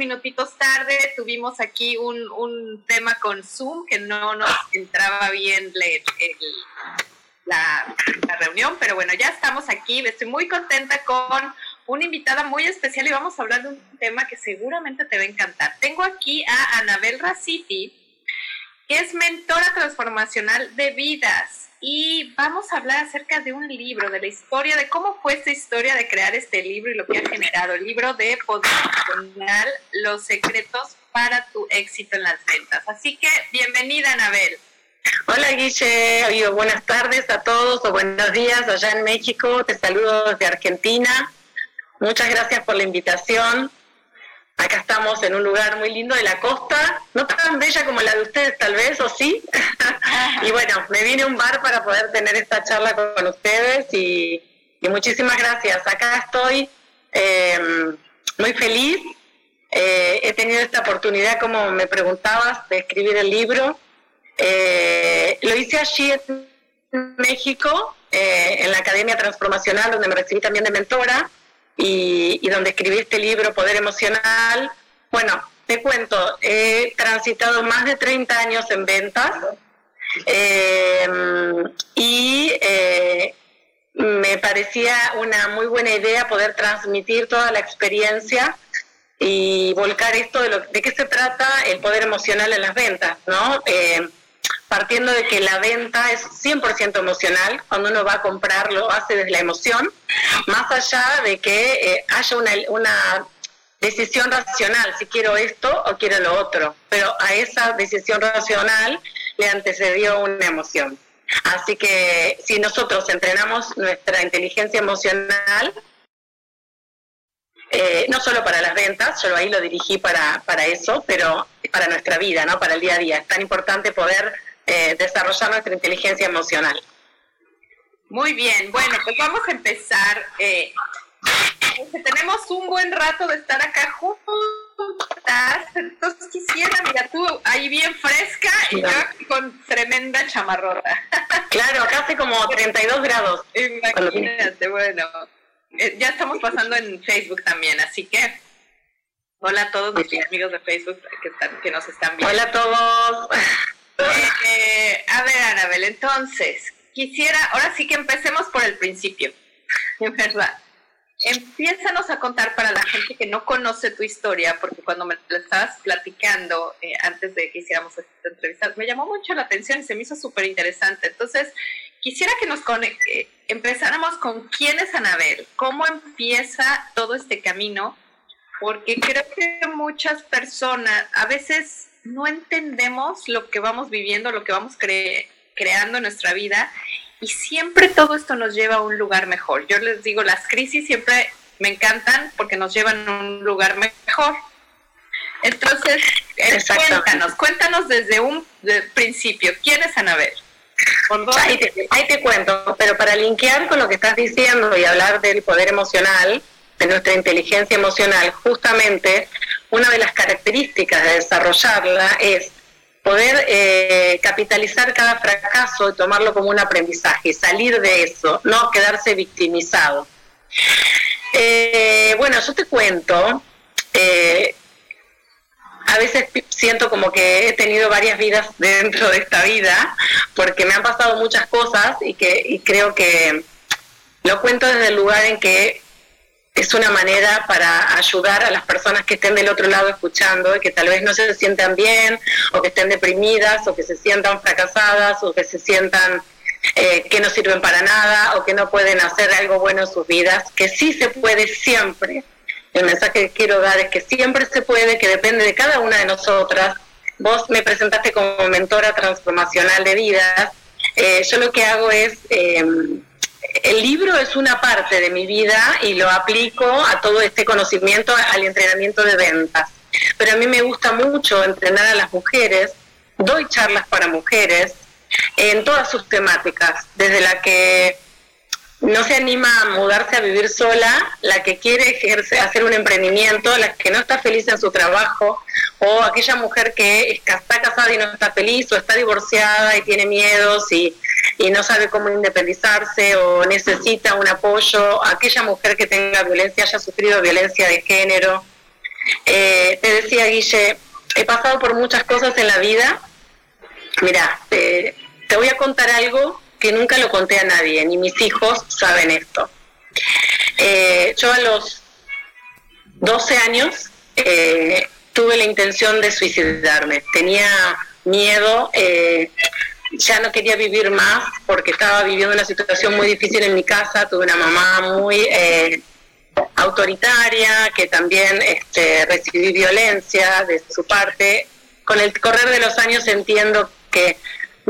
Minutitos tarde tuvimos aquí un, tema con Zoom que no nos entraba bien la, la reunión, pero bueno, ya estamos aquí. Estoy muy contenta con una invitada muy especial y vamos a hablar de un tema que seguramente te va a encantar. Tengo aquí a Anabel Raciti, es mentora transformacional de vidas y vamos a hablar acerca de un libro, de la historia, de cómo fue esta historia de crear este libro y lo que ha generado. El libro de Poder Emocional, Los secretos para tu éxito en las ventas. Así que bienvenida, Anabel. Hola Guille, buenas tardes a todos o buenos días allá en México. Te saludo desde Argentina. Muchas gracias por la invitación. Acá estamos en un lugar muy lindo de la costa, no tan bella como la de ustedes tal vez, o sí. y bueno, me vine a un bar para poder tener esta charla con ustedes y, muchísimas gracias. Acá estoy em, muy feliz. Eh, he tenido esta oportunidad, como me preguntabas, de escribir el libro. Eh, lo hice allí en México, eh, en la Academia Transformacional, donde me recibí también de mentora y, donde escribí este libro, Poder Emocional. Bueno, te cuento, he transitado más de 30 años en ventas em, y eh, me parecía una muy buena idea poder transmitir toda la experiencia y volcar esto de, lo, de qué se trata el poder emocional en las ventas, ¿no? Eh, partiendo de que la venta es 100% emocional, cuando uno va a comprar lo hace desde la emoción, más allá de que eh, haya una, una decisión racional, si quiero esto o quiero lo otro, pero a esa decisión racional le antecedió una emoción. Así que si nosotros entrenamos nuestra inteligencia emocional, eh, no solo para las ventas, yo ahí lo dirigí para, para eso, pero para nuestra vida, ¿no? para el día a día. Es tan importante poder eh, desarrollar nuestra inteligencia emocional. Muy bien, bueno, pues vamos a empezar. Eh, tenemos un buen rato de estar acá juntas, entonces quisiera, mira, tú ahí bien fresca y yo con tremenda chamarrota. Claro, acá hace como 32 grados. Imagínate, bueno, eh, ya estamos pasando en Facebook también, así que hola a todos nuestros amigos de Facebook que, están, que nos están viendo. Hola a todos. Eh, a ver, Anabel, entonces, quisiera, ahora sí que empecemos por el principio, ¿verdad? Empiézanos a contar para la gente que no conoce tu historia, porque cuando me la estabas platicando eh, antes de que hiciéramos esta entrevista, me llamó mucho la atención y se me hizo súper interesante. Entonces, quisiera que nos empezáramos con quién es Anabel, cómo empieza todo este camino, porque creo que muchas personas a veces no entendemos lo que vamos viviendo, lo que vamos creando en nuestra vida y siempre todo esto nos lleva a un lugar mejor. Yo les digo, las crisis siempre me encantan porque nos llevan a un lugar mejor. Entonces, eh, cuéntanos, cuéntanos desde un principio, ¿quién es Anabel? Ahí te, ahí te cuento, pero para linkear con lo que estás diciendo y hablar del poder emocional, de nuestra inteligencia emocional, justamente una de las características de desarrollarla es poder eh, capitalizar cada fracaso y tomarlo como un aprendizaje, salir de eso, no quedarse victimizado. Eh, bueno, yo te cuento, eh, a veces siento como que he tenido varias vidas dentro de esta vida, porque me han pasado muchas cosas y que y creo que lo cuento desde el lugar en que es una manera para ayudar a las personas que estén del otro lado escuchando y que tal vez no se sientan bien o que estén deprimidas o que se sientan fracasadas o que se sientan eh, que no sirven para nada o que no pueden hacer algo bueno en sus vidas, que sí se puede siempre. El mensaje que quiero dar es que siempre se puede, que depende de cada una de nosotras. Vos me presentaste como mentora transformacional de vidas. Eh, yo lo que hago es... Eh, el libro es una parte de mi vida y lo aplico a todo este conocimiento, al entrenamiento de ventas. Pero a mí me gusta mucho entrenar a las mujeres, doy charlas para mujeres en todas sus temáticas, desde la que no se anima a mudarse a vivir sola, la que quiere ejercer, hacer un emprendimiento, la que no está feliz en su trabajo, o aquella mujer que está casada y no está feliz, o está divorciada y tiene miedos y, no sabe cómo independizarse, o necesita un apoyo, aquella mujer que tenga violencia, haya sufrido violencia de género. Eh, te decía, Guille, he pasado por muchas cosas en la vida. Mira, te voy a contar algo que nunca lo conté a nadie, ni mis hijos saben esto. Eh, yo a los 12 años eh, tuve la intención de suicidarme. Tenía miedo, eh, ya no quería vivir más porque estaba viviendo una situación muy difícil en mi casa. Tuve una mamá muy autoritaria que también este, recibí violencia de su parte. Con el correr de los años entiendo que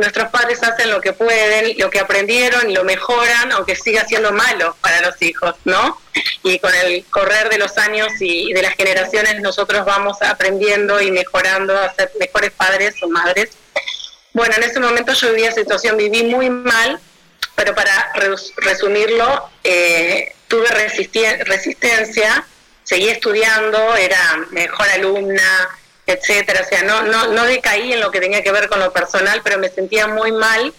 nuestros padres hacen lo que pueden, lo que aprendieron y lo mejoran, aunque siga siendo malo para los hijos, ¿no? Y con el correr de los años y de las generaciones nosotros vamos aprendiendo y mejorando a ser mejores padres o madres. Bueno, en ese momento yo vivía situación, viví muy mal, pero para resumirlo, eh, tuve resistencia, seguí estudiando, era mejor alumna, etcétera. O sea, no, no, no decaí en lo que tenía que ver con lo personal, pero me sentía muy mal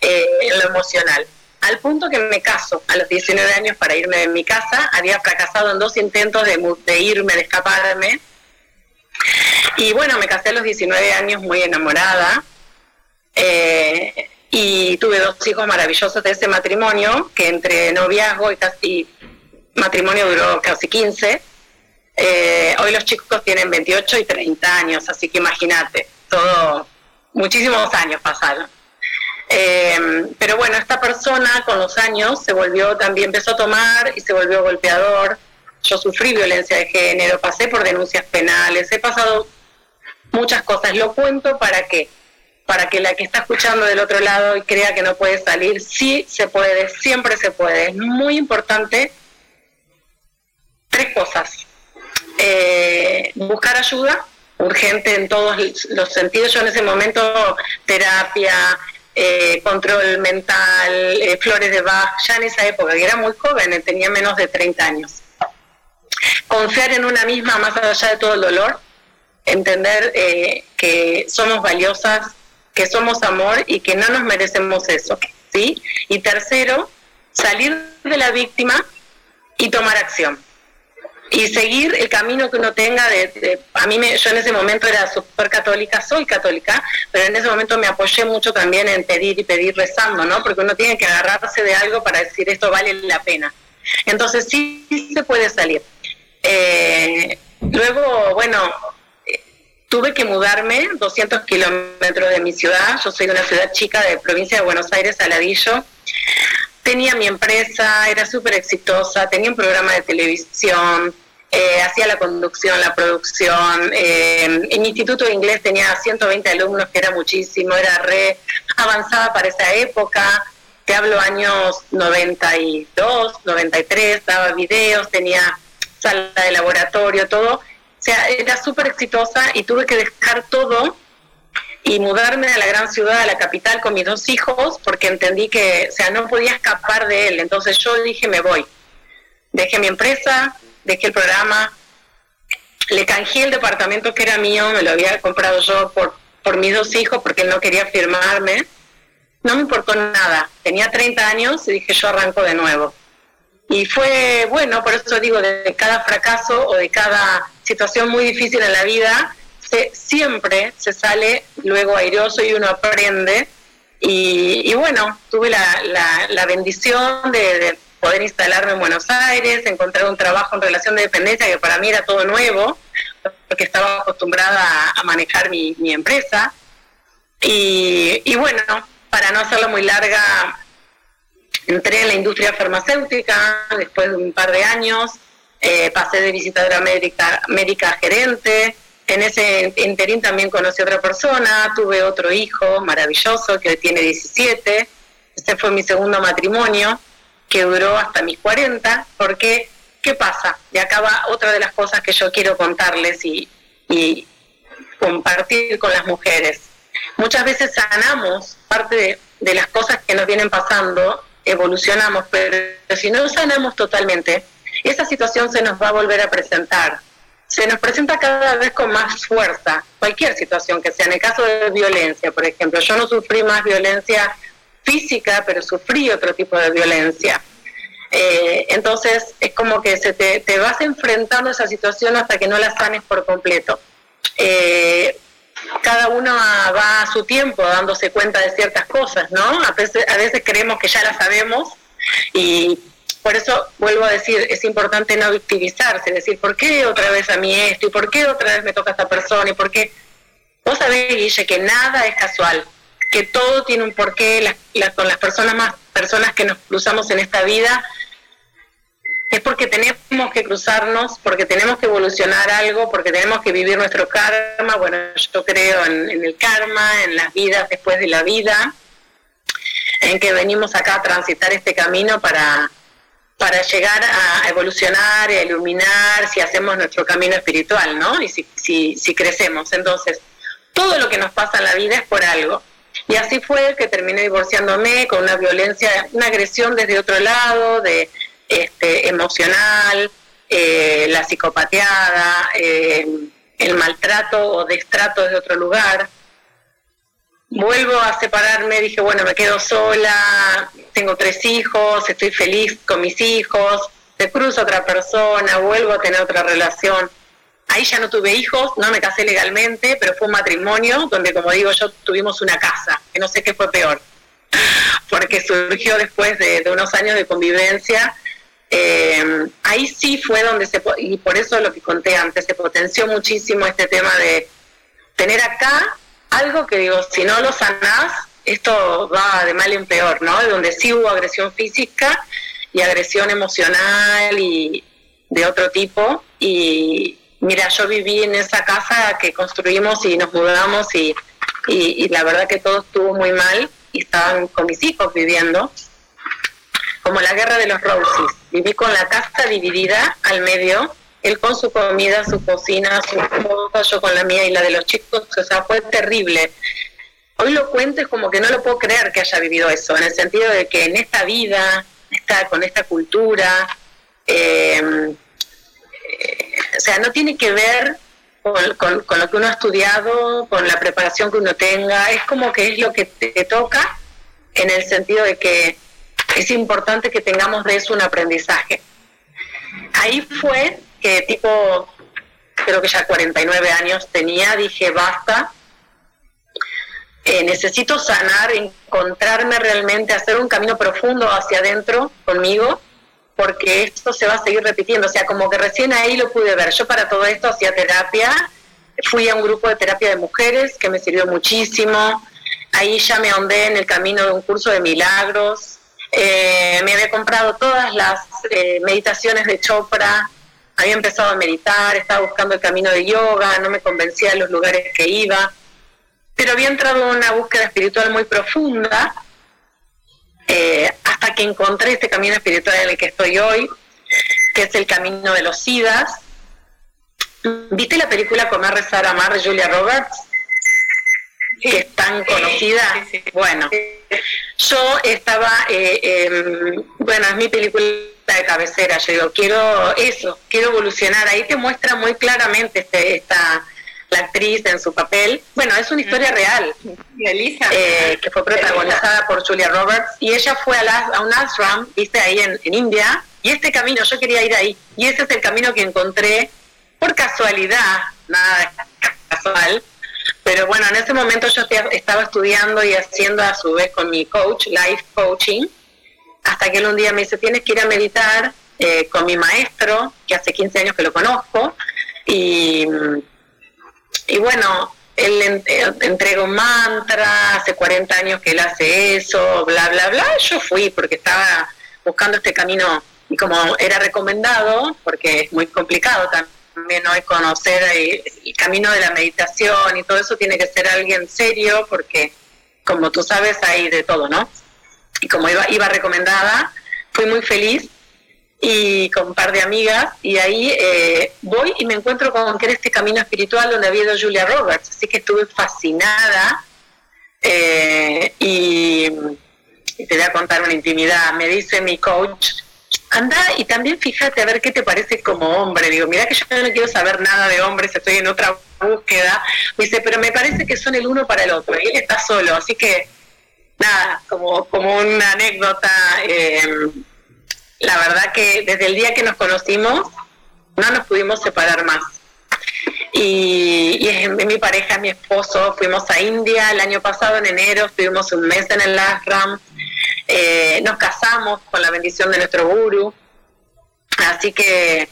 eh, en lo emocional. Al punto que me caso a los 19 años para irme de mi casa, había fracasado en dos intentos de, de irme, de escaparme. Y bueno, me casé a los 19 años muy enamorada. Eh, y tuve dos hijos maravillosos de ese matrimonio, que entre noviazgo y casi matrimonio duró casi 15. Eh, hoy los chicos tienen 28 y 30 años, así que imagínate, todo, muchísimos años pasaron. Eh, pero bueno, esta persona con los años se volvió, también empezó a tomar y se volvió golpeador. Yo sufrí violencia de género, pasé por denuncias penales, he pasado muchas cosas. Lo cuento para que para que la que está escuchando del otro lado y crea que no puede salir, sí se puede, siempre se puede. Es muy importante tres cosas eh, buscar ayuda urgente en todos los sentidos. Yo en ese momento, terapia, eh, control mental, eh, flores de Bach, ya en esa época, que era muy joven, tenía menos de 30 años. Confiar en una misma más allá de todo el dolor, entender que somos valiosas, que somos amor y que no nos merecemos eso. ¿sí? Y tercero, salir de la víctima y tomar acción y seguir el camino que uno tenga de, a mí me, yo en ese momento era súper católica soy católica pero en ese momento me apoyé mucho también en pedir y pedir rezando no porque uno tiene que agarrarse de algo para decir esto vale la pena entonces sí, se puede salir. Eh, luego bueno tuve que mudarme 200 kilómetros de mi ciudad. Yo soy de una ciudad chica de provincia de Buenos Aires Saladillo. Tenía mi empresa, era súper exitosa, tenía un programa de televisión, eh, hacía la conducción, la producción. Eh, en mi instituto de inglés tenía 120 alumnos, que era muchísimo, era re avanzada para esa época. Te hablo años 92, 93, daba videos, tenía sala de laboratorio, todo. O sea, era súper exitosa y tuve que dejar todo y mudarme a la gran ciudad, a la capital, con mis dos hijos, porque entendí que, o sea, no podía escapar de él. Entonces yo dije, me voy. Dejé mi empresa, dejé el programa, le canjeé el departamento que era mío, me lo había comprado yo por, por mis dos hijos, porque él no quería firmarme. No me importó nada. Tenía 30 años y dije, yo arranco de nuevo. Y fue bueno, por eso digo, de cada fracaso o de cada situación muy difícil en la vida, se, siempre se sale luego airoso y uno aprende. Y, bueno, tuve la, la, bendición de, poder instalarme en Buenos Aires, encontrar un trabajo en relación de dependencia que para mí era todo nuevo, porque estaba acostumbrada a, manejar mi, empresa. Y, bueno, para no hacerlo muy larga, entré en la industria farmacéutica después de un par de años, eh, pasé de visitadora médica, médica a gerente, en ese interín también conocí a otra persona, tuve otro hijo maravilloso que tiene 17, ese fue mi segundo matrimonio, que duró hasta mis 40, porque, ¿qué pasa? Y acá va otra de las cosas que yo quiero contarles y, y compartir con las mujeres. Muchas veces sanamos parte de, las cosas que nos vienen pasando, evolucionamos, pero si no sanamos totalmente, esa situación se nos va a volver a presentar. Se nos presenta cada vez con más fuerza, cualquier situación que sea. En el caso de violencia, por ejemplo, yo no sufrí más violencia física, pero sufrí otro tipo de violencia. Eh, entonces es como que se te, te, vas enfrentando a esa situación hasta que no la sanes por completo. Eh, cada uno va a su tiempo dándose cuenta de ciertas cosas, ¿no? A veces, a veces creemos que ya las sabemos y por eso vuelvo a decir, es importante no victimizarse, decir, ¿por qué otra vez a mí esto? ¿Y por qué otra vez me toca a esta persona? ¿Y por qué? Vos sabés, Guille, que nada es casual, que todo tiene un porqué, con las personas más personas que nos cruzamos en esta vida, es porque tenemos que cruzarnos, porque tenemos que evolucionar algo, porque tenemos que vivir nuestro karma. Bueno, yo creo en, el karma, en las vidas después de la vida, en que venimos acá a transitar este camino para, para llegar a evolucionar, a iluminar, si hacemos nuestro camino espiritual, ¿no? Y si, si, si crecemos. Entonces, todo lo que nos pasa en la vida es por algo. Y así fue que terminé divorciándome con una violencia, una agresión desde otro lado, de este, emocional, eh, la psicopateada, eh, el maltrato o destrato desde otro lugar. Vuelvo a separarme, dije, bueno, me quedo sola, tengo tres hijos, estoy feliz con mis hijos, se cruza otra persona, vuelvo a tener otra relación. Ahí ya no tuve hijos, no me casé legalmente, pero fue un matrimonio donde, como digo yo, tuvimos una casa, que no sé qué fue peor, porque surgió después de unos años de convivencia eh, ahí sí fue donde se, y por eso lo que conté antes, se potenció muchísimo este tema de tener acá algo que digo, si no lo sanás, esto va de mal en peor, ¿no? De donde sí hubo agresión física y agresión emocional y de otro tipo. Y mira, yo viví en esa casa que construimos y nos mudamos y, y, la verdad que todo estuvo muy mal y estaban con mis hijos viviendo como la guerra de los Roses. Viví con la casa dividida al medio, él con su comida, su cocina, su cosa, yo con la mía y la de los chicos, o sea, fue terrible. Hoy lo cuento es como que no lo puedo creer que haya vivido eso, en el sentido de que en esta vida, está con esta cultura, eh, o sea, no tiene que ver con, lo que uno ha estudiado, con la preparación que uno tenga, es como que es lo que te toca en el sentido de que es importante que tengamos de eso un aprendizaje. Ahí fue que tipo, creo que ya 49 años tenía, dije, basta, eh, necesito sanar, encontrarme realmente, hacer un camino profundo hacia adentro conmigo, porque esto se va a seguir repitiendo. O sea, como que recién ahí lo pude ver. Yo para todo esto hacía terapia, fui a un grupo de terapia de mujeres que me sirvió muchísimo. Ahí ya me ahondé en el camino de un curso de milagros, eh, me había comprado todas las eh, meditaciones de Chopra, había empezado a meditar, estaba buscando el camino de yoga, no me convencía de los lugares que iba, pero había entrado en una búsqueda espiritual muy profunda eh, hasta que encontré este camino espiritual en el que estoy hoy, que es el camino de los SIDAS. ¿Viste la película Comer, Rezar, Amar de Julia Roberts? que es tan conocida. Bueno, yo estaba, eh, em, bueno, es mi película de cabecera, yo digo, quiero eso, quiero evolucionar. Ahí te muestra muy claramente este, esta actriz en su papel. Bueno, es una historia real, Elisa, eh, que fue protagonizada por Julia Roberts, y ella fue a, un ashram, viste, ahí en, India, Y este camino, yo quería ir ahí. Y ese es el camino que encontré por casualidad, nada casual. Pero bueno, en ese momento yo estaba estudiando y haciendo a su vez con mi coach, life coaching, hasta que él un día me dice, tienes que ir a meditar eh, con mi maestro, que hace 15 años que lo conozco, y, y bueno, él eh, entrega un mantra, hace 40 años que él hace eso, bla, bla, bla. Yo fui porque estaba buscando este camino y como era recomendado, porque es muy complicado también hoy conocer el, camino de la meditación y todo eso tiene que ser alguien serio porque como tú sabes hay de todo, ¿no? Y como iba, iba recomendada, fui muy feliz y con un par de amigas y ahí eh, voy y me encuentro con que era este camino espiritual donde había ido Julia Roberts, así que estuve fascinada eh, y, te voy a contar una intimidad, me dice mi coach, anda y también fíjate a ver qué te parece como hombre, digo, mira que yo no quiero saber nada de hombres, estoy en otra búsqueda, me dice, pero me parece que son el uno para el otro, y él está solo, así que nada, como, como una anécdota. Eh, la verdad que desde el día que nos conocimos no nos pudimos separar más. Y, y mi pareja, mi esposo, fuimos a India el año pasado, en enero, estuvimos un mes en el ashram, eh, nos casamos con la bendición de nuestro guru. Así que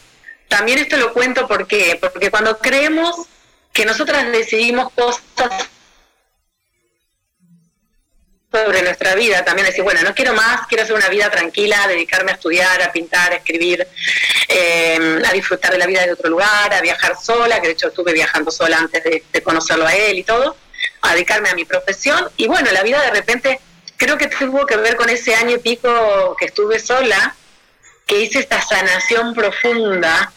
también esto lo cuento porque, porque cuando creemos que nosotras decidimos cosas sobre nuestra vida, también decir, bueno, no quiero más, quiero hacer una vida tranquila, dedicarme a estudiar, a pintar, a escribir, eh, a disfrutar de la vida de otro lugar, a viajar sola, que de hecho estuve viajando sola antes de, conocerlo a él y todo, a dedicarme a mi profesión. Y bueno, la vida de repente creo que tuvo que ver con ese año y pico que estuve sola, que hice esta sanación profunda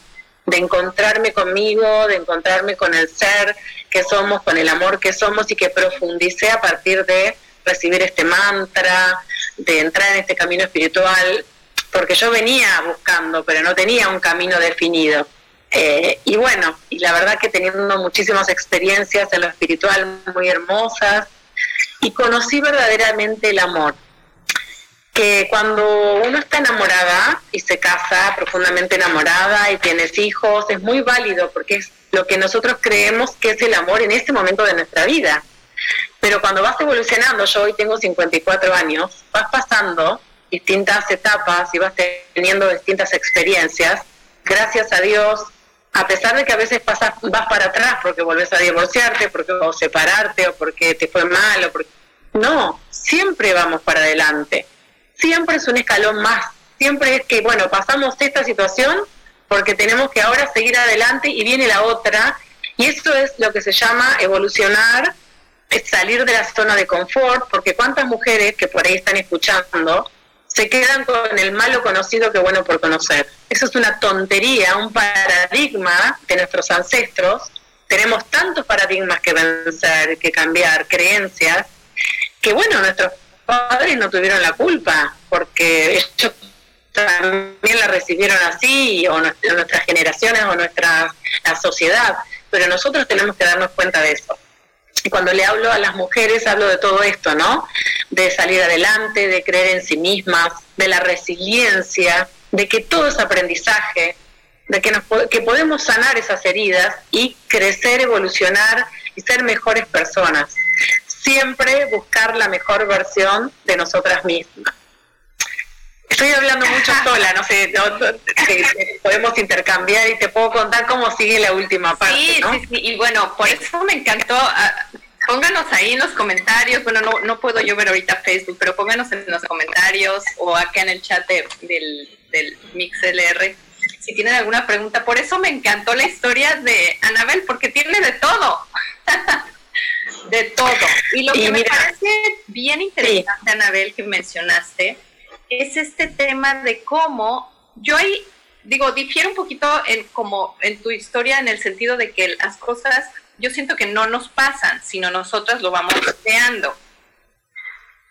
de encontrarme conmigo, de encontrarme con el ser que somos, con el amor que somos y que profundicé a partir de recibir este mantra, de entrar en este camino espiritual, porque yo venía buscando, pero no tenía un camino definido. Eh, y bueno, y la verdad que teniendo muchísimas experiencias en lo espiritual muy hermosas, y conocí verdaderamente el amor. Que cuando uno está enamorada y se casa profundamente enamorada y tienes hijos, es muy válido porque es lo que nosotros creemos que es el amor en este momento de nuestra vida. Pero cuando vas evolucionando, yo hoy tengo 54 años, vas pasando distintas etapas y vas teniendo distintas experiencias, gracias a Dios, a pesar de que a veces pasas, vas para atrás porque volvés a divorciarte, porque o separarte, o porque te fue mal, o porque... No, siempre vamos para adelante. Siempre es un escalón más. Siempre es que, bueno, pasamos esta situación porque tenemos que ahora seguir adelante y viene la otra. Y eso es lo que se llama evolucionar salir de la zona de confort, porque cuántas mujeres que por ahí están escuchando se quedan con el malo conocido que bueno por conocer. Eso es una tontería, un paradigma de nuestros ancestros. Tenemos tantos paradigmas que vencer, que cambiar, creencias, que bueno, nuestros padres no tuvieron la culpa, porque ellos también la recibieron así, o nuestras generaciones, o nuestra la sociedad, pero nosotros tenemos que darnos cuenta de eso. Cuando le hablo a las mujeres, hablo de todo esto, ¿no? De salir adelante, de creer en sí mismas, de la resiliencia, de que todo es aprendizaje, de que, nos, que podemos sanar esas heridas y crecer, evolucionar y ser mejores personas. Siempre buscar la mejor versión de nosotras mismas. Estoy hablando mucho sola, no sé, podemos intercambiar y te puedo contar cómo sigue la última parte. Sí, sí, sí, y bueno, por eso me encantó. Ah, pónganos ahí en los comentarios, bueno, no, no puedo yo ver ahorita Facebook, pero pónganos en los comentarios o acá en el chat del, del MixLR si tienen alguna pregunta. Por eso me encantó la historia de Anabel, porque tiene de todo. de todo. Y lo que me parece bien interesante, Anabel, que mencionaste, es este tema de cómo yo ahí digo, difiere un poquito en como en tu historia en el sentido de que las cosas yo siento que no nos pasan, sino nosotras lo vamos creando.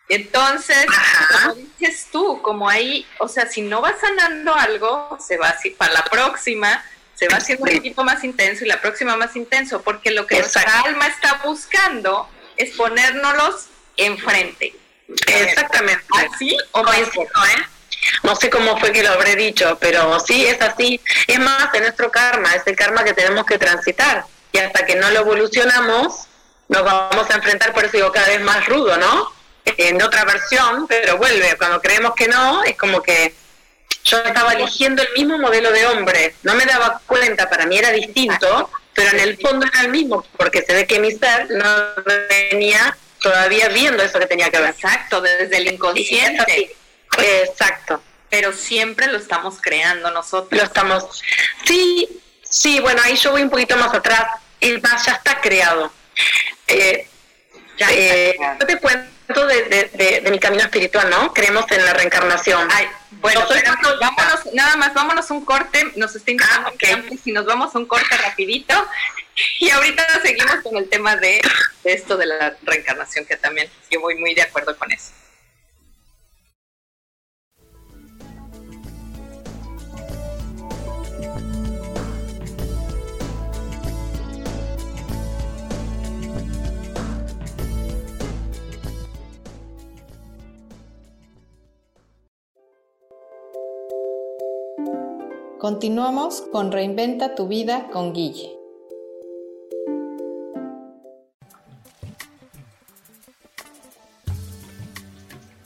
Entonces, como dices tú, como ahí, o sea, si no vas sanando algo, se va así para la próxima, se va haciendo un poquito más intenso y la próxima más intenso, porque lo que nuestra alma está buscando es ponérnoslos enfrente. Exactamente. ¿Así o ¿eh? no sé cómo fue que lo habré dicho, pero sí es así. Es más, en nuestro karma, es el karma que tenemos que transitar. Y hasta que no lo evolucionamos, nos vamos a enfrentar, por eso digo, cada vez más rudo, ¿no? En otra versión, pero vuelve. Cuando creemos que no, es como que yo estaba eligiendo el mismo modelo de hombre. No me daba cuenta, para mí era distinto, pero en el fondo era el mismo, porque se ve que mi ser no venía todavía viendo eso que tenía que ver. Exacto, desde el inconsciente. Exacto. Pero siempre lo estamos creando nosotros. Lo estamos. Sí, sí, bueno, ahí yo voy un poquito más atrás. El más ya está creado. Eh, ya eh, yo te cuento de, mi camino espiritual, ¿no? Creemos en la reencarnación. Ay, bueno, vámonos, nada más, vámonos un corte. Nos está invitando ah, si nos vamos a un corte rapidito. Y ahorita seguimos con el tema de, esto de la reencarnación, que también yo voy muy de acuerdo con eso. Continuamos con Reinventa tu vida con Guille.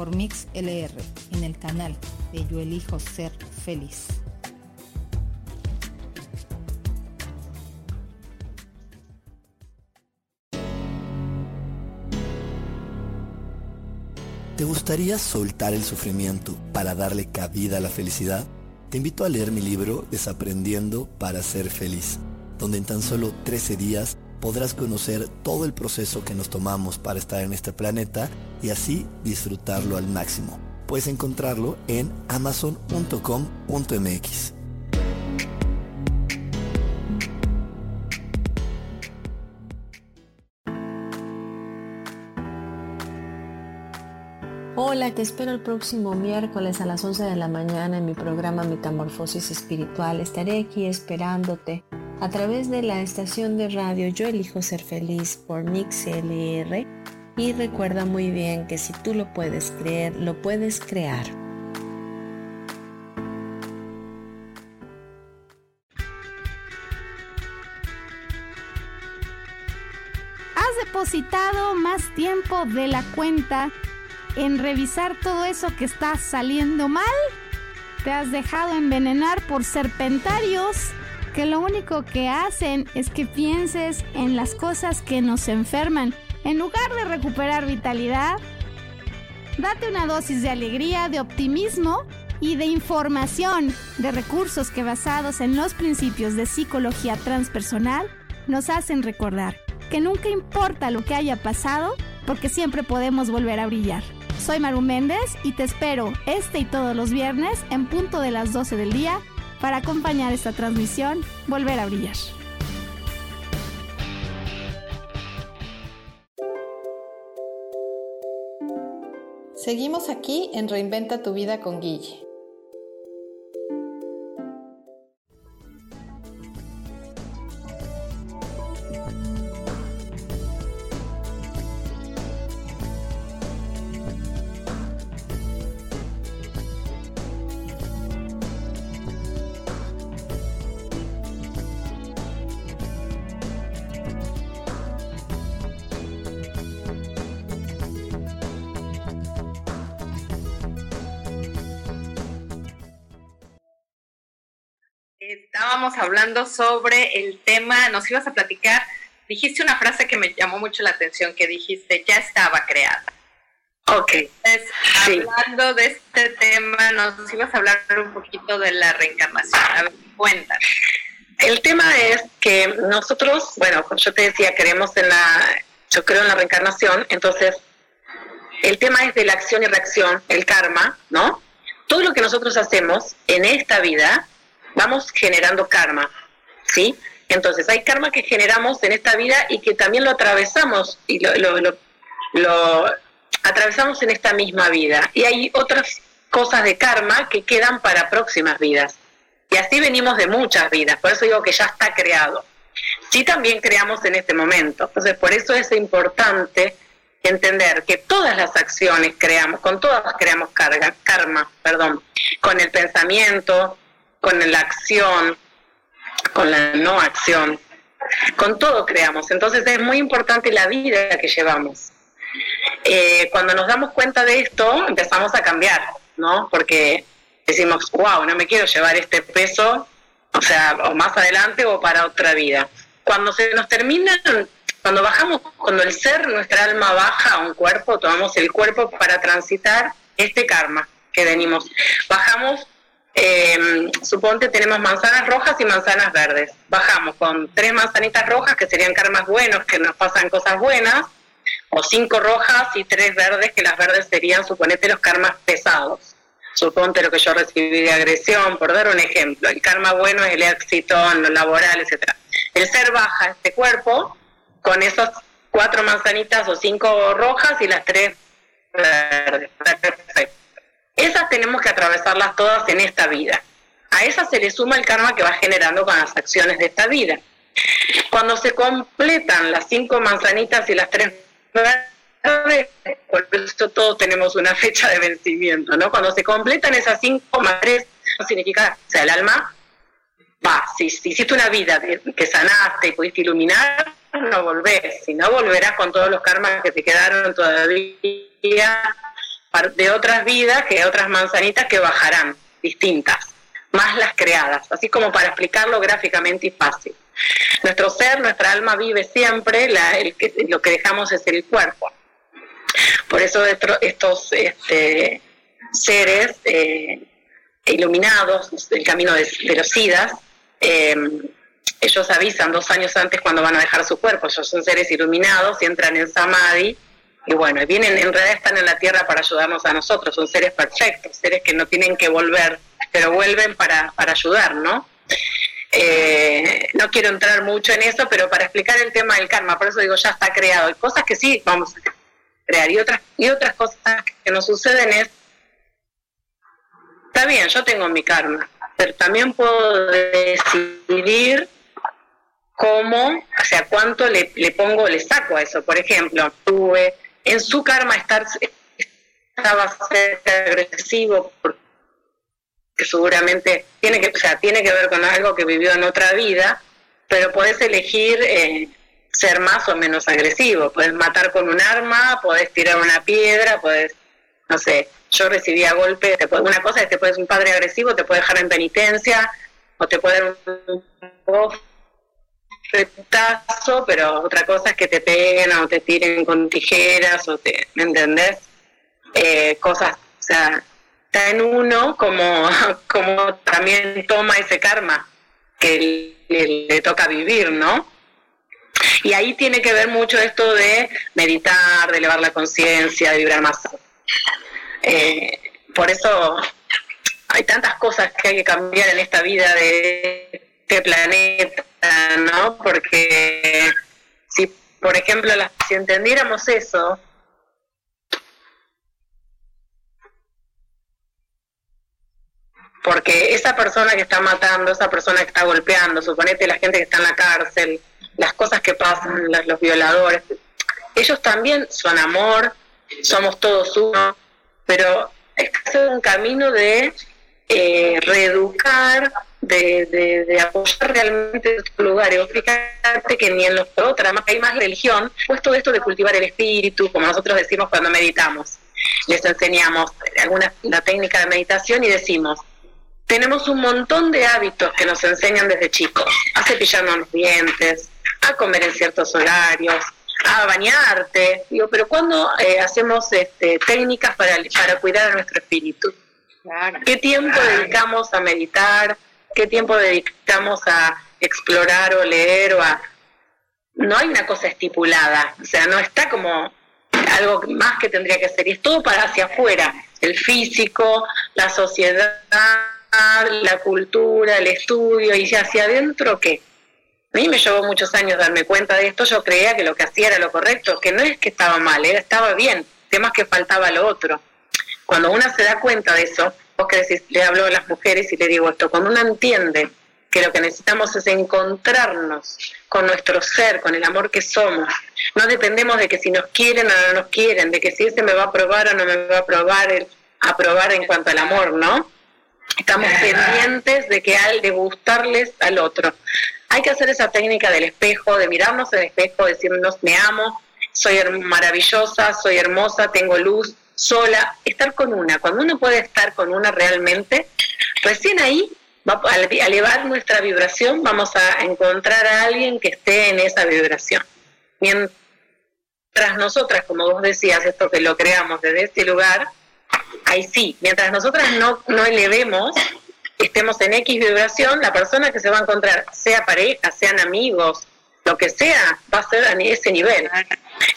por Mix LR, en el canal de Yo Elijo Ser Feliz. ¿Te gustaría soltar el sufrimiento para darle cabida a la felicidad? Te invito a leer mi libro Desaprendiendo para ser feliz, donde en tan solo 13 días podrás conocer todo el proceso que nos tomamos para estar en este planeta y así disfrutarlo al máximo. Puedes encontrarlo en amazon.com.mx. Hola, te espero el próximo miércoles a las 11 de la mañana en mi programa Metamorfosis Espiritual. Estaré aquí esperándote a través de la estación de radio Yo Elijo Ser Feliz por Mix LR. Y recuerda muy bien que si tú lo puedes creer, lo puedes crear. Has depositado más tiempo de la cuenta en revisar todo eso que está saliendo mal? ¿Te has dejado envenenar por serpentarios que lo único que hacen es que pienses en las cosas que nos enferman en lugar de recuperar vitalidad? Date una dosis de alegría, de optimismo y de información, de recursos que basados en los principios de psicología transpersonal nos hacen recordar que nunca importa lo que haya pasado, porque siempre podemos volver a brillar. Soy Maru Méndez y te espero este y todos los viernes en punto de las 12 del día para acompañar esta transmisión Volver a Brillar. Seguimos aquí en Reinventa tu vida con Guille. Estábamos hablando sobre el tema, nos ibas a platicar, dijiste una frase que me llamó mucho la atención, que dijiste, ya estaba creada. Ok. hablando de este tema, nos ibas a hablar un poquito de la reencarnación. A ver, cuéntanos. El tema es que nosotros, bueno, yo te decía, creemos en la, yo creo en la reencarnación, entonces el tema es de la acción y reacción, el karma, ¿no? todo lo que nosotros hacemos en esta vida, vamos generando karma, ¿sí? Entonces, hay karma que generamos en esta vida y que también lo atravesamos y lo, lo, atravesamos en esta misma vida. Y hay otras cosas de karma que quedan para próximas vidas. Y así venimos de muchas vidas, por eso digo que ya está creado. Sí también creamos en este momento. Entonces, por eso es importante entender que todas las acciones creamos, con todas creamos carga, karma, perdón, con el pensamiento, con la acción, con la no acción. Con todo creamos. Entonces es muy importante la vida que llevamos. Eh, cuando nos damos cuenta de esto, empezamos a cambiar, ¿no? Porque decimos, wow, no me quiero llevar este peso, o sea, o más adelante o para otra vida. Cuando se nos termina, cuando bajamos, cuando el ser, nuestra alma baja a un cuerpo, tomamos el cuerpo para transitar este karma que venimos. Bajamos eh, suponte tenemos manzanas rojas y manzanas verdes. Bajamos con tres manzanitas rojas, que serían karmas buenos, que nos pasan cosas buenas, o cinco rojas y tres verdes, que las verdes serían, suponete, los karmas pesados. Suponte lo que yo recibí de agresión, por dar un ejemplo. El karma bueno es el éxito en lo laboral, etcétera. El ser baja este cuerpo con esas cuatro manzanitas o cinco rojas y las tres verdes. Perfecto. Tenemos que atravesarlas todas en esta vida. A esas se le suma el karma que va generando con las acciones de esta vida. Cuando se completan las cinco manzanitas y las tres por eso todos tenemos una fecha de vencimiento, ¿no? Cuando se completan esas cinco más tres, significa, o sea, el alma va, si, hiciste una vida que sanaste y pudiste iluminar, no volvés, si no volverás con todos los karmas que te quedaron todavía de otras vidas, que otras manzanitas que bajarán, distintas, más las creadas, así como para explicarlo gráficamente y fácil. Nuestro ser, nuestra alma vive siempre, la, lo que dejamos es el cuerpo. Por eso estos este, seres eh, iluminados, el camino de, los Sidas, eh, ellos avisan dos años antes cuando van a dejar su cuerpo. Ellos son seres iluminados y entran en Samadhi y bueno, vienen, en realidad están en la tierra para ayudarnos a nosotros, son seres perfectos, seres que no tienen que volver, pero vuelven para, para ayudar, ¿no? Eh, no quiero entrar mucho en eso, pero para explicar el tema del karma, por eso digo, ya está creado. Hay cosas que sí vamos a crear y otras, y otras cosas que nos suceden es, está bien, yo tengo mi karma, pero también puedo decidir cómo, o sea, cuánto le, le pongo, le saco a eso. Por ejemplo, tuve en su karma estar estaba ser agresivo porque seguramente tiene que, o sea, tiene que ver con algo que vivió en otra vida, pero puedes elegir eh, ser más o menos agresivo. Puedes matar con un arma, puedes tirar una piedra, puedes, no sé, yo recibía golpes, una cosa es que te puedes un padre agresivo, te puede dejar en penitencia, o te puede retazo, pero otra cosa es que te peguen o te tiren con tijeras o te, ¿me entendés? Eh, cosas, o sea, está en uno como, como también toma ese karma que le, toca vivir, ¿no? Y ahí tiene que ver mucho esto de meditar, de elevar la conciencia, de vibrar más. Eh, por eso hay tantas cosas que hay que cambiar en esta vida de este planeta ¿no? Porque si, por ejemplo, si entendiéramos eso, porque esa persona que está matando, esa persona que está golpeando, suponete la gente que está en la cárcel, las cosas que pasan, los, violadores, ellos también son amor, somos todos uno, pero es un camino de eh, reeducar de, de, apoyar realmente estos lugares. Fíjate que ni en los otros, hay más religión, pues todo esto de cultivar el espíritu, como nosotros decimos cuando meditamos. Les enseñamos alguna la técnica de meditación y decimos, tenemos un montón de hábitos que nos enseñan desde chicos, a cepillarnos los dientes, a comer en ciertos horarios, a bañarte, digo, pero cuando eh, hacemos este, técnicas para, para cuidar a nuestro espíritu? ¿Qué tiempo dedicamos a meditar? Qué tiempo dedicamos a explorar o leer o a... No hay una cosa estipulada, o sea, no está como algo más que tendría que ser, y es todo para hacia afuera. el físico, la sociedad, la cultura, el estudio, y hacia adentro qué. A mí me llevó muchos años darme cuenta de esto, yo creía que lo que hacía era lo correcto, que no es que estaba mal, era, estaba bien, temas que faltaba lo otro. Cuando una se da cuenta de eso, vos que decís, le hablo a las mujeres y le digo esto, cuando uno entiende que lo que necesitamos es encontrarnos con nuestro ser, con el amor que somos. No dependemos de que si nos quieren o no nos quieren, de que si ese me va a aprobar o no me va a aprobar, el aprobar en cuanto al amor, ¿no? Estamos pendientes de que al de gustarles al otro. Hay que hacer esa técnica del espejo, de mirarnos en el espejo, decirnos me amo, soy maravillosa, soy hermosa, tengo luz, sola, estar con una. Cuando uno puede estar con una realmente, recién ahí al elevar nuestra vibración vamos a encontrar a alguien que esté en esa vibración. Mientras nosotras, como vos decías, esto que lo creamos desde este lugar, ahí sí, mientras nosotras no, no elevemos, estemos en X vibración, la persona que se va a encontrar, sea pareja, sean amigos, lo que sea, va a ser a ese nivel.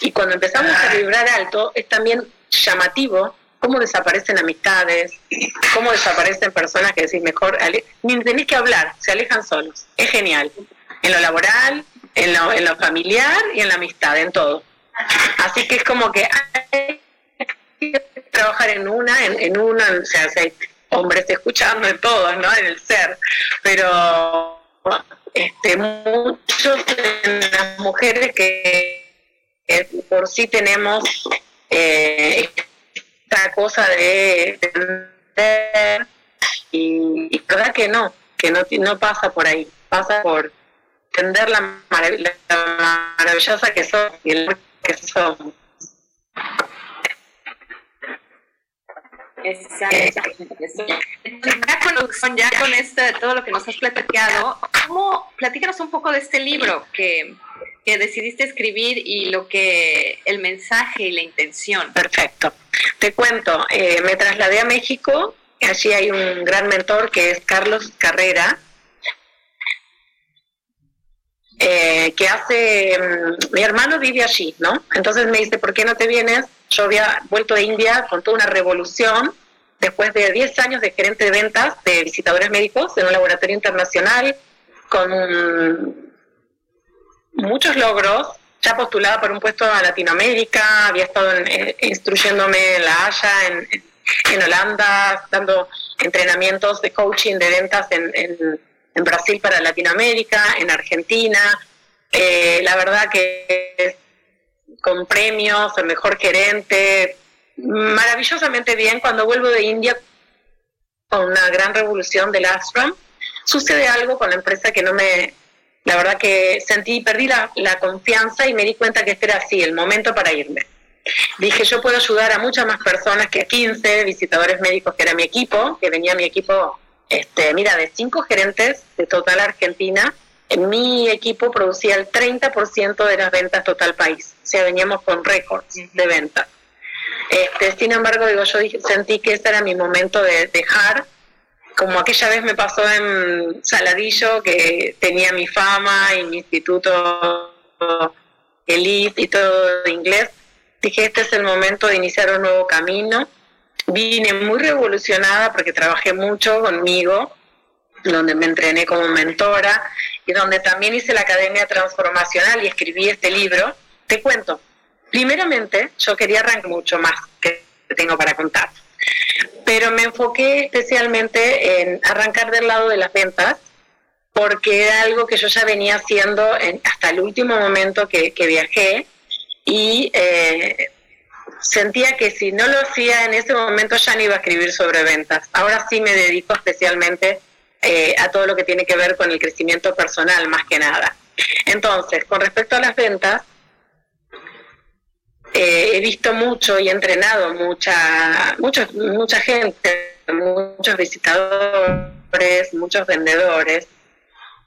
Y cuando empezamos a vibrar alto, es también llamativo cómo desaparecen amistades, cómo desaparecen personas que decís mejor, ni tenés que hablar, se alejan solos. Es genial. En lo laboral, en lo, en lo familiar y en la amistad, en todo. Así que es como que hay que trabajar en una, en, una, o sea, hay hombres escuchando en todos, ¿no? En el ser. Pero este, muchos de las mujeres que, por sí tenemos eh, cosa de entender y, verdad que no, que no, no pasa por ahí, pasa por entender la, maravillosa que son y el que somos. Ya con, ya con esto de todo lo que nos has platicado, ¿cómo, platícanos un poco de este libro que, que decidiste escribir y lo que el mensaje y la intención. Perfecto. Te cuento, eh, me trasladé a México, allí hay un gran mentor que es Carlos Carrera, eh, que hace, mm, mi hermano vive allí, ¿no? Entonces me dice, ¿por qué no te vienes? Yo había vuelto de India con toda una revolución, después de 10 años de gerente de ventas de visitadores médicos en un laboratorio internacional, con muchos logros, ya postulada por un puesto a Latinoamérica, había estado instruyéndome en La Haya, en, Holanda, dando entrenamientos de coaching de ventas en, Brasil para Latinoamérica, en Argentina. Eh, la verdad que con premios, el mejor gerente, maravillosamente bien. Cuando vuelvo de India con una gran revolución del Ashram, sucede algo con la empresa que no me, la verdad que sentí, perdí la, confianza y me di cuenta que este era así, el momento para irme. Dije, yo puedo ayudar a muchas más personas que a 15 visitadores médicos, que era mi equipo, que venía mi equipo, este, mira, de cinco gerentes de Total Argentina, en mi equipo producía el 30% de las ventas total país. O sea, veníamos con récords de ventas. Este, sin embargo, digo, yo sentí que ese era mi momento de dejar como aquella vez me pasó en Saladillo, que tenía mi fama y mi instituto elite y todo de inglés, dije, este es el momento de iniciar un nuevo camino. Vine muy revolucionada porque trabajé mucho conmigo, donde me entrené como mentora y donde también hice la Academia Transformacional y escribí este libro. Te cuento, primeramente yo quería arrancar mucho más que tengo para contar pero me enfoqué especialmente en arrancar del lado de las ventas, porque era algo que yo ya venía haciendo hasta el último momento que, viajé y eh, sentía que si no lo hacía en ese momento ya no iba a escribir sobre ventas. Ahora sí me dedico especialmente eh, a todo lo que tiene que ver con el crecimiento personal más que nada. Entonces, con respecto a las ventas, eh, he visto mucho y he entrenado mucha, mucha, mucha gente, muchos visitadores, muchos vendedores.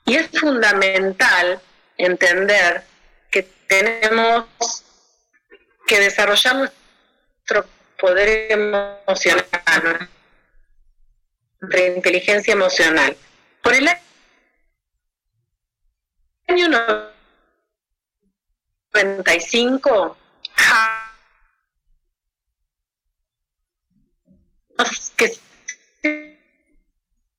Y es fundamental entender que tenemos que desarrollar nuestro poder emocional, nuestra inteligencia emocional. Por el año 95, que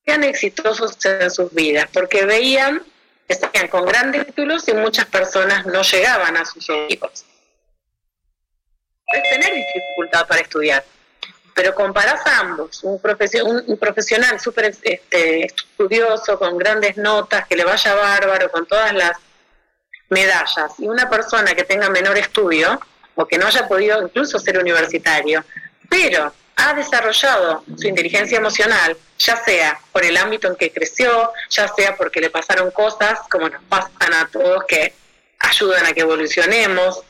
sean exitosos en sus vidas, porque veían que estaban con grandes títulos y muchas personas no llegaban a sus objetivos. Tener dificultad para estudiar, pero comparás ambos, un, un, profesional súper este, estudioso, con grandes notas, que le vaya bárbaro, con todas las medallas, y una persona que tenga menor estudio, o que no haya podido incluso ser universitario, pero ha desarrollado su inteligencia emocional, ya sea por el ámbito en que creció, ya sea porque le pasaron cosas como nos pasan a todos que ayudan a que evolucionemos,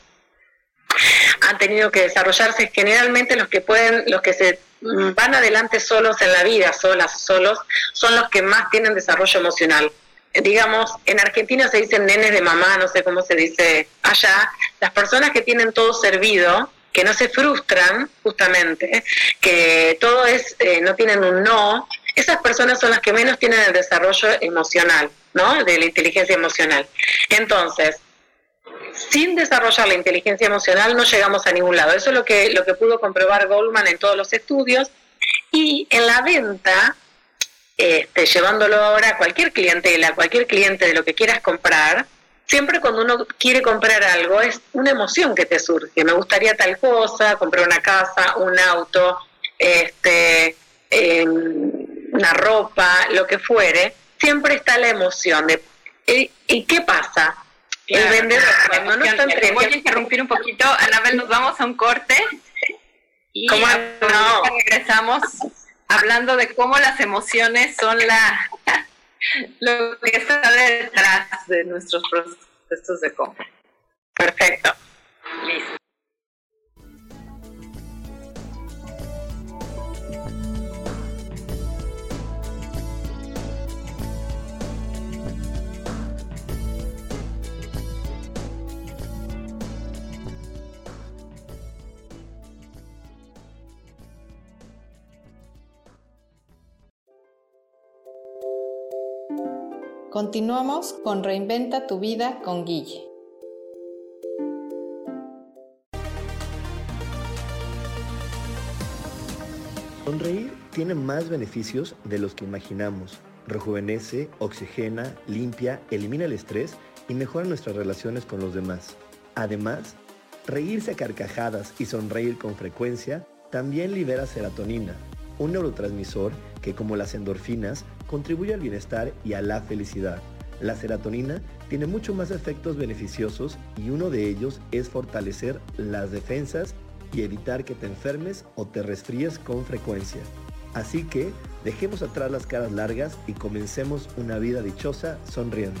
han tenido que desarrollarse generalmente los que pueden, los que se van adelante solos en la vida, solas, solos, son los que más tienen desarrollo emocional. Digamos, en Argentina se dicen nenes de mamá, no sé cómo se dice allá, las personas que tienen todo servido, que no se frustran justamente, que todo es, eh, no tienen un no, esas personas son las que menos tienen el desarrollo emocional, ¿no? De la inteligencia emocional. Entonces, sin desarrollar la inteligencia emocional no llegamos a ningún lado. Eso es lo que, lo que pudo comprobar Goldman en todos los estudios. Y en la venta, este, llevándolo ahora a cualquier clientela, cualquier cliente de lo que quieras comprar, siempre cuando uno quiere comprar algo es una emoción que te surge. Me gustaría tal cosa, comprar una casa, un auto, este, em, una ropa, lo que fuere. Siempre está la emoción de ¿y qué pasa? El vendedor, cuando no está Voy a interrumpir un poquito, Anabel, nos vamos a un corte y ¿Cómo no? regresamos hablando de cómo las emociones son la lo que está detrás de nuestros procesos de compra. Perfecto. Listo. Continuamos con Reinventa tu vida con Guille. Sonreír tiene más beneficios de los que imaginamos. Rejuvenece, oxigena, limpia, elimina el estrés y mejora nuestras relaciones con los demás. Además, reírse a carcajadas y sonreír con frecuencia también libera serotonina, un neurotransmisor que como las endorfinas contribuye al bienestar y a la felicidad. La serotonina tiene mucho más efectos beneficiosos y uno de ellos es fortalecer las defensas y evitar que te enfermes o te resfríes con frecuencia. Así que dejemos atrás las caras largas y comencemos una vida dichosa sonriendo.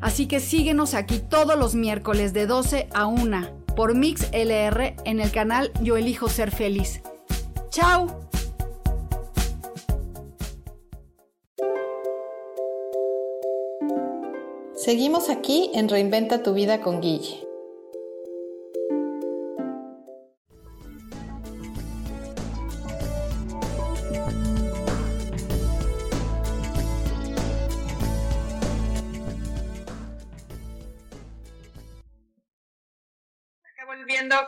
Así que síguenos aquí todos los miércoles de 12 a 1 por Mix LR en el canal Yo Elijo Ser Feliz. ¡Chao! Seguimos aquí en Reinventa tu vida con Guille.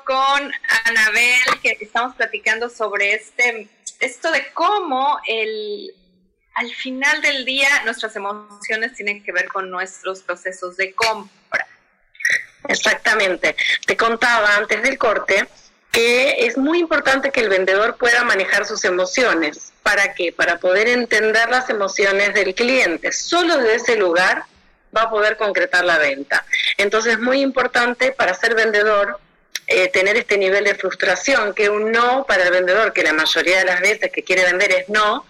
Con Anabel, que estamos platicando sobre este, esto de cómo el, al final del día nuestras emociones tienen que ver con nuestros procesos de compra. Exactamente. Te contaba antes del corte que es muy importante que el vendedor pueda manejar sus emociones. ¿Para qué? Para poder entender las emociones del cliente. Solo de ese lugar va a poder concretar la venta. Entonces es muy importante para ser vendedor eh, tener este nivel de frustración, que un no para el vendedor, que la mayoría de las veces que quiere vender es no,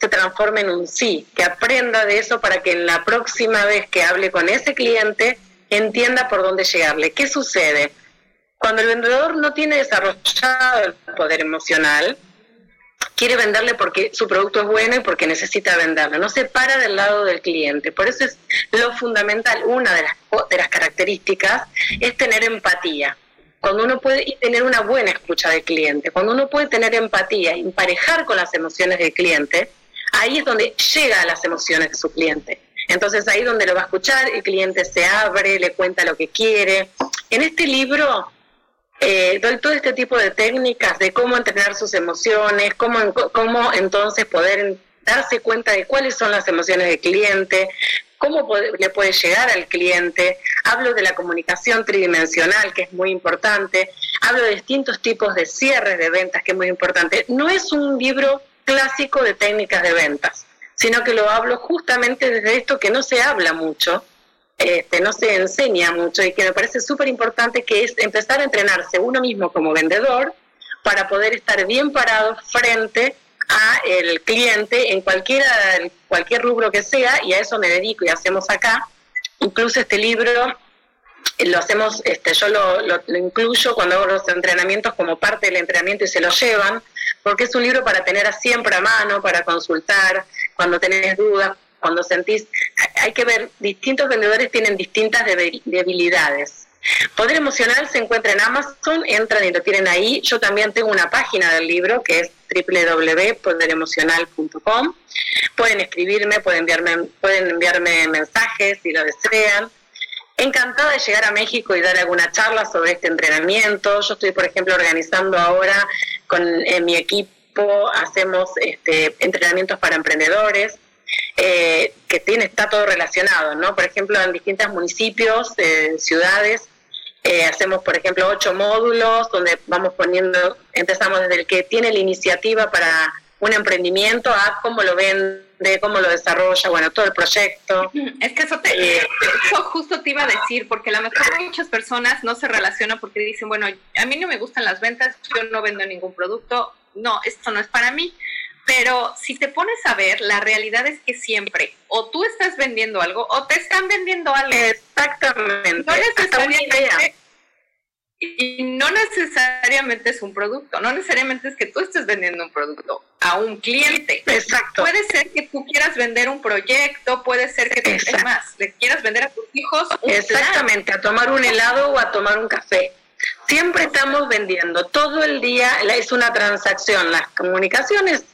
se transforme en un sí, que aprenda de eso para que en la próxima vez que hable con ese cliente entienda por dónde llegarle. ¿Qué sucede? Cuando el vendedor no tiene desarrollado el poder emocional, quiere venderle porque su producto es bueno y porque necesita venderlo. No se para del lado del cliente. Por eso es lo fundamental, una de las, de las características es tener empatía. Cuando uno puede tener una buena escucha del cliente, cuando uno puede tener empatía, emparejar con las emociones del cliente, ahí es donde llega a las emociones de su cliente. Entonces ahí donde lo va a escuchar, el cliente se abre, le cuenta lo que quiere. En este libro eh, doy todo este tipo de técnicas de cómo entrenar sus emociones, cómo, cómo entonces poder darse cuenta de cuáles son las emociones del cliente, cómo le puede llegar al cliente. Hablo de la comunicación tridimensional, que es muy importante. Hablo de distintos tipos de cierres de ventas, que es muy importante. No es un libro clásico de técnicas de ventas, sino que lo hablo justamente desde esto que no se habla mucho, este, no se enseña mucho y que me parece súper importante, que es empezar a entrenarse uno mismo como vendedor para poder estar bien parado frente a el cliente en cualquiera, cualquier rubro que sea, y a eso me dedico y hacemos acá. Incluso este libro lo hacemos, este, yo lo, lo, incluyo cuando hago los entrenamientos como parte del entrenamiento y se lo llevan, porque es un libro para tener siempre a mano, para consultar, cuando tenés dudas, cuando sentís, hay que ver, distintos vendedores tienen distintas debilidades. Poder Emocional se encuentra en Amazon, entran y lo tienen ahí. Yo también tengo una página del libro que es www.poderemocional.com. Pueden escribirme, pueden enviarme, pueden enviarme mensajes si lo desean. Encantada de llegar a México y dar alguna charla sobre este entrenamiento. Yo estoy, por ejemplo, organizando ahora con mi equipo, hacemos este, entrenamientos para emprendedores. Eh, que tiene, está todo relacionado, ¿no? Por ejemplo, en distintos municipios, eh, ciudades, eh, hacemos, por ejemplo, ocho módulos donde vamos poniendo, empezamos desde el que tiene la iniciativa para un emprendimiento a cómo lo vende, cómo lo desarrolla, bueno, todo el proyecto. Es que eso, te, eh, eso justo te iba a decir, porque a lo mejor muchas personas no se relacionan porque dicen, bueno, a mí no me gustan las ventas, yo no vendo ningún producto, no, esto no es para mí. Pero si te pones a ver, la realidad es que siempre o tú estás vendiendo algo o te están vendiendo algo. Exactamente. No necesariamente, y no necesariamente es un producto, no necesariamente es que tú estés vendiendo un producto a un cliente. Exacto. Puede ser que tú quieras vender un proyecto, puede ser que te más, le quieras vender a tus hijos. Exactamente, a tomar un helado o a tomar un café. Siempre estamos vendiendo, todo el día es una transacción, las comunicaciones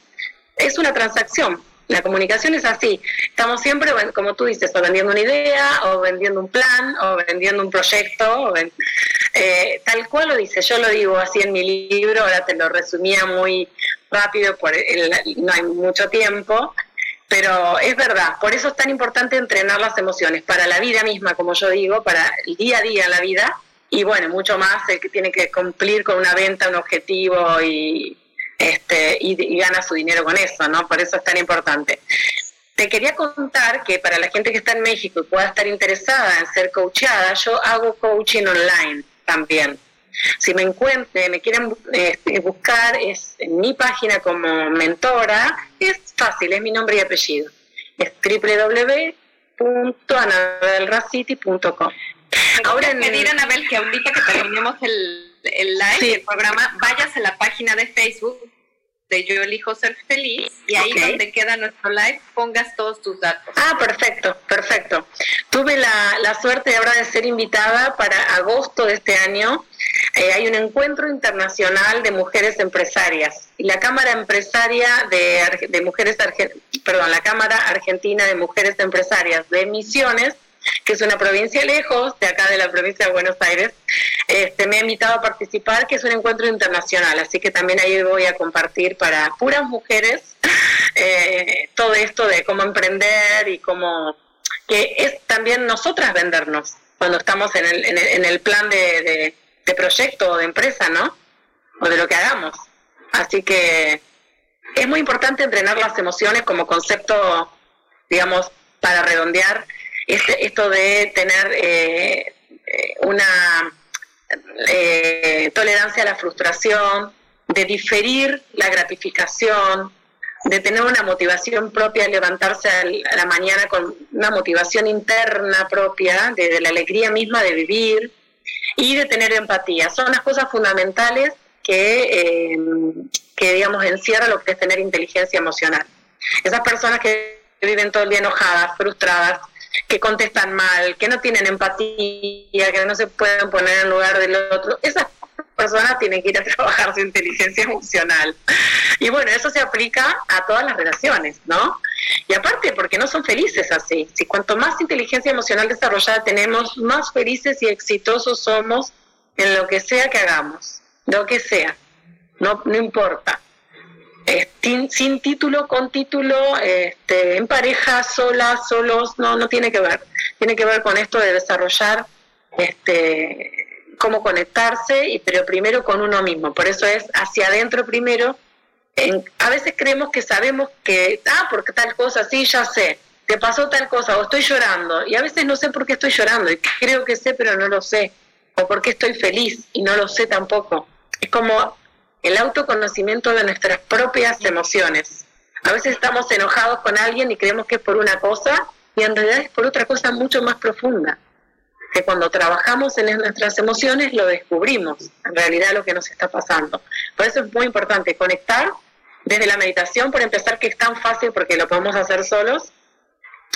es una transacción. La comunicación es así. Estamos siempre, como tú dices, o vendiendo una idea, o vendiendo un plan, o vendiendo un proyecto, eh, tal cual lo dice. Yo lo digo así en mi libro, ahora te lo resumía muy rápido, por no hay mucho tiempo, pero es verdad. Por eso es tan importante entrenar las emociones, para la vida misma, como yo digo, para el día a día en la vida, y bueno, mucho más el que tiene que cumplir con una venta, un objetivo y este, y, gana su dinero con eso, ¿no? Por eso es tan importante. Te quería contar que para la gente que está en México y pueda estar interesada en ser coachada, yo hago coaching online también. Si me encuentren, me quieren este, buscar, es en mi página como mentora, es fácil, es mi nombre y apellido. Es www.anabelraciti.com. Ahora en pedir a Anabel que ahorita que terminemos el, el live, el programa, vayas a la página de Facebook de Yo elijo ser feliz y ahí donde queda nuestro live pongas todos tus datos. Ah, perfecto, perfecto. Tuve la, la suerte ahora de ser invitada para agosto de este año. Eh, hay un encuentro internacional de mujeres empresarias y la Cámara Empresaria de, de Mujeres, perdón, la Cámara Argentina de Mujeres Empresarias de Misiones que es una provincia lejos de acá de la provincia de Buenos Aires, este, me ha invitado a participar, que es un encuentro internacional, así que también ahí voy a compartir para puras mujeres eh, todo esto de cómo emprender y cómo que es también nosotras vendernos cuando estamos en el, en el, plan de, de proyecto o de empresa, ¿no? O de lo que hagamos. Así que es muy importante entrenar las emociones como concepto, digamos, para redondear este, esto de tener eh, eh, una eh, tolerancia a la frustración, de diferir la gratificación, de tener una motivación propia, levantarse a la mañana con una motivación interna propia, de, la alegría misma de vivir y de tener empatía. Son las cosas fundamentales que, que, digamos, encierra lo que es tener inteligencia emocional. Esas personas que viven todo el día enojadas, frustradas, que contestan mal, que no tienen empatía, que no se pueden poner en lugar del otro. Esas personas tienen que ir a trabajar su inteligencia emocional. Y bueno, eso se aplica a todas las relaciones, ¿no? Y aparte, porque no son felices así. Si cuanto más inteligencia emocional desarrollada tenemos, más felices y exitosos somos en lo que sea que hagamos, lo que sea, no, no importa sin, título, con título, este, en pareja, solas, solos, no, no tiene que ver. Tiene que ver con esto de desarrollar este, cómo conectarse, y, pero primero con uno mismo. Por eso es hacia adentro primero. a veces creemos que sabemos que, ah, porque tal cosa, sí, ya sé, te pasó tal cosa, o estoy llorando, y a veces no sé por qué estoy llorando, y creo que sé, pero no lo sé, o por qué estoy feliz, y no lo sé tampoco. Es como el autoconocimiento de nuestras propias emociones. A veces estamos enojados con alguien y creemos que es por una cosa y en realidad es por otra cosa mucho más profunda. Que cuando trabajamos en nuestras emociones lo descubrimos, en realidad lo que nos está pasando. Por eso es muy importante conectar desde la meditación, por empezar, que es tan fácil porque lo podemos hacer solos,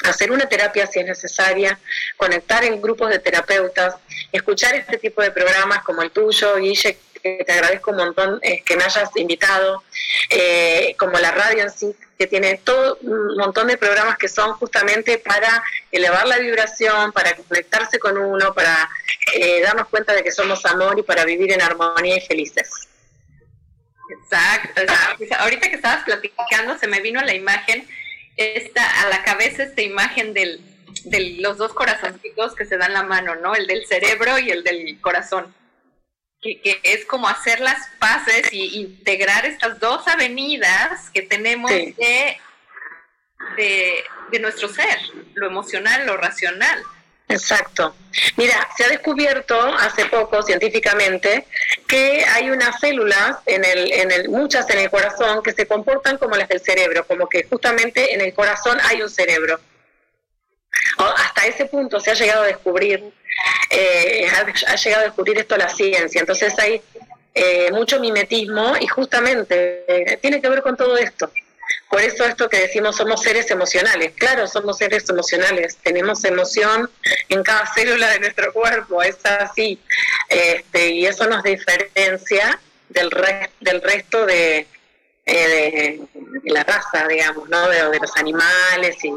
hacer una terapia si es necesaria, conectar en grupos de terapeutas, escuchar este tipo de programas como el tuyo, Guille, que te agradezco un montón eh, que me hayas invitado, eh, como la radio en sí, que tiene todo un montón de programas que son justamente para elevar la vibración, para conectarse con uno, para eh, darnos cuenta de que somos amor y para vivir en armonía y felices. Exacto, Ahorita que estabas platicando se me vino la imagen, esta, a la cabeza esta imagen del, de los dos corazoncitos que se dan la mano, ¿no? El del cerebro y el del corazón que, es como hacer las paces y integrar estas dos avenidas que tenemos de, de, nuestro ser, lo emocional, lo racional. Exacto. Mira, se ha descubierto hace poco científicamente que hay unas células, en el, en el, muchas en el corazón, que se comportan como las del cerebro, como que justamente en el corazón hay un cerebro. Hasta ese punto se ha llegado a descubrir eh, ha, llegado a descubrir esto la ciencia. Entonces hay eh, mucho mimetismo y justamente eh, tiene que ver con todo esto. Por eso esto que decimos somos seres emocionales. Claro, somos seres emocionales. Tenemos emoción en cada célula de nuestro cuerpo. Es así. Este, y eso nos diferencia del, del resto de, de, la raza, digamos, ¿no? de, de los animales y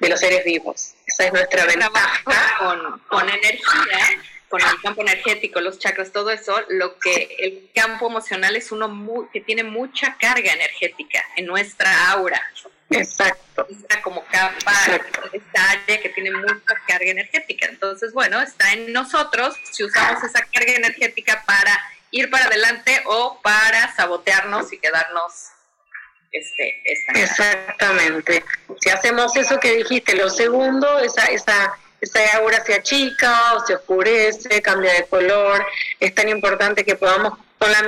de los seres vivos. Es nuestra ventaja. Con, con energía, con el campo energético, los chakras, todo eso, lo que el campo emocional es uno que tiene mucha carga energética en nuestra aura. Exacto. Está como capa, esta área que tiene mucha carga energética. Entonces, bueno, está en nosotros si usamos esa carga energética para ir para adelante o para sabotearnos y quedarnos este, Exactamente. Si hacemos eso que dijiste, lo segundo, esa, esa, esa aura se achica o se oscurece, cambia de color, es tan importante que podamos con la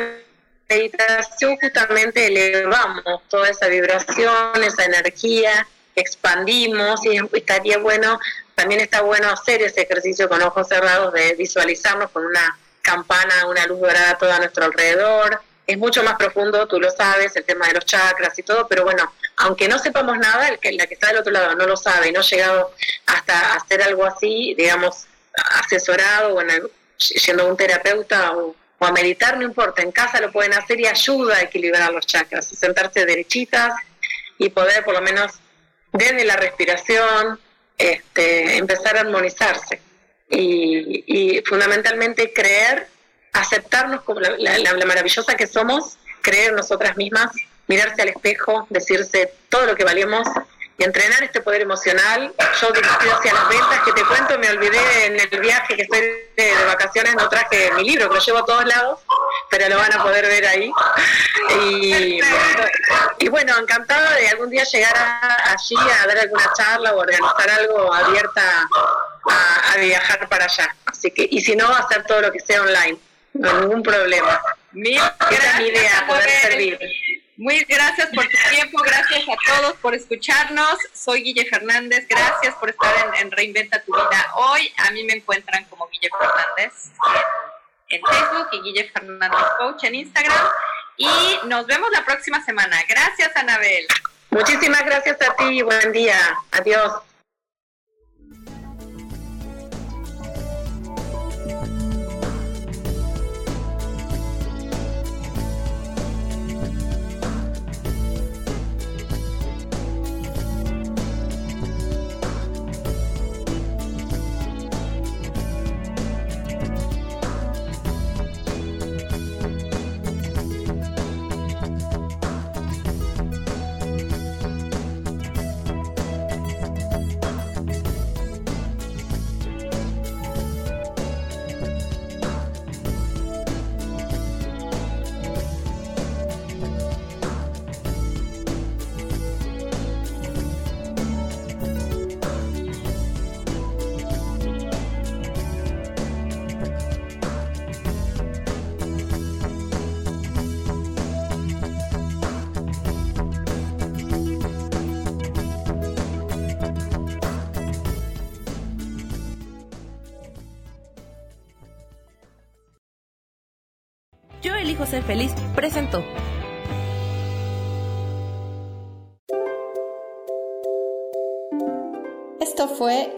meditación justamente elevamos toda esa vibración, esa energía, expandimos y estaría bueno, también está bueno hacer ese ejercicio con ojos cerrados de visualizarnos con una campana, una luz dorada a todo a nuestro alrededor, es mucho más profundo, tú lo sabes, el tema de los chakras y todo, pero bueno, aunque no sepamos nada, el que, la que está del otro lado no lo sabe y no ha llegado hasta hacer algo así, digamos, asesorado o un terapeuta o, a meditar, no importa, en casa lo pueden hacer y ayuda a equilibrar los chakras, sentarse derechitas y poder por lo menos desde la respiración este, empezar a armonizarse. Y, y fundamentalmente creer aceptarnos como la, maravillosa que somos, creer nosotras mismas, mirarse al espejo, decirse todo lo que valemos y entrenar este poder emocional. Yo dirigido hacia las ventas que te cuento, me olvidé en el viaje que estoy de, vacaciones, no traje mi libro, que lo llevo a todos lados, pero lo van a poder ver ahí. Y, bueno, encantada de algún día llegar allí a dar alguna charla o organizar algo abierta a, a viajar para allá. Así que, y si no, hacer todo lo que sea online no ningún problema. Mil gracias, idea, poder servir. Muy gracias por tu tiempo, gracias a todos por escucharnos. Soy Guille Fernández, gracias por estar en, Reinventa tu Vida. Hoy a mí me encuentran como Guille Fernández en, en Facebook y Guille Fernández Coach en Instagram. Y nos vemos la próxima semana. Gracias, Anabel. Muchísimas gracias a ti. Buen día. Adiós.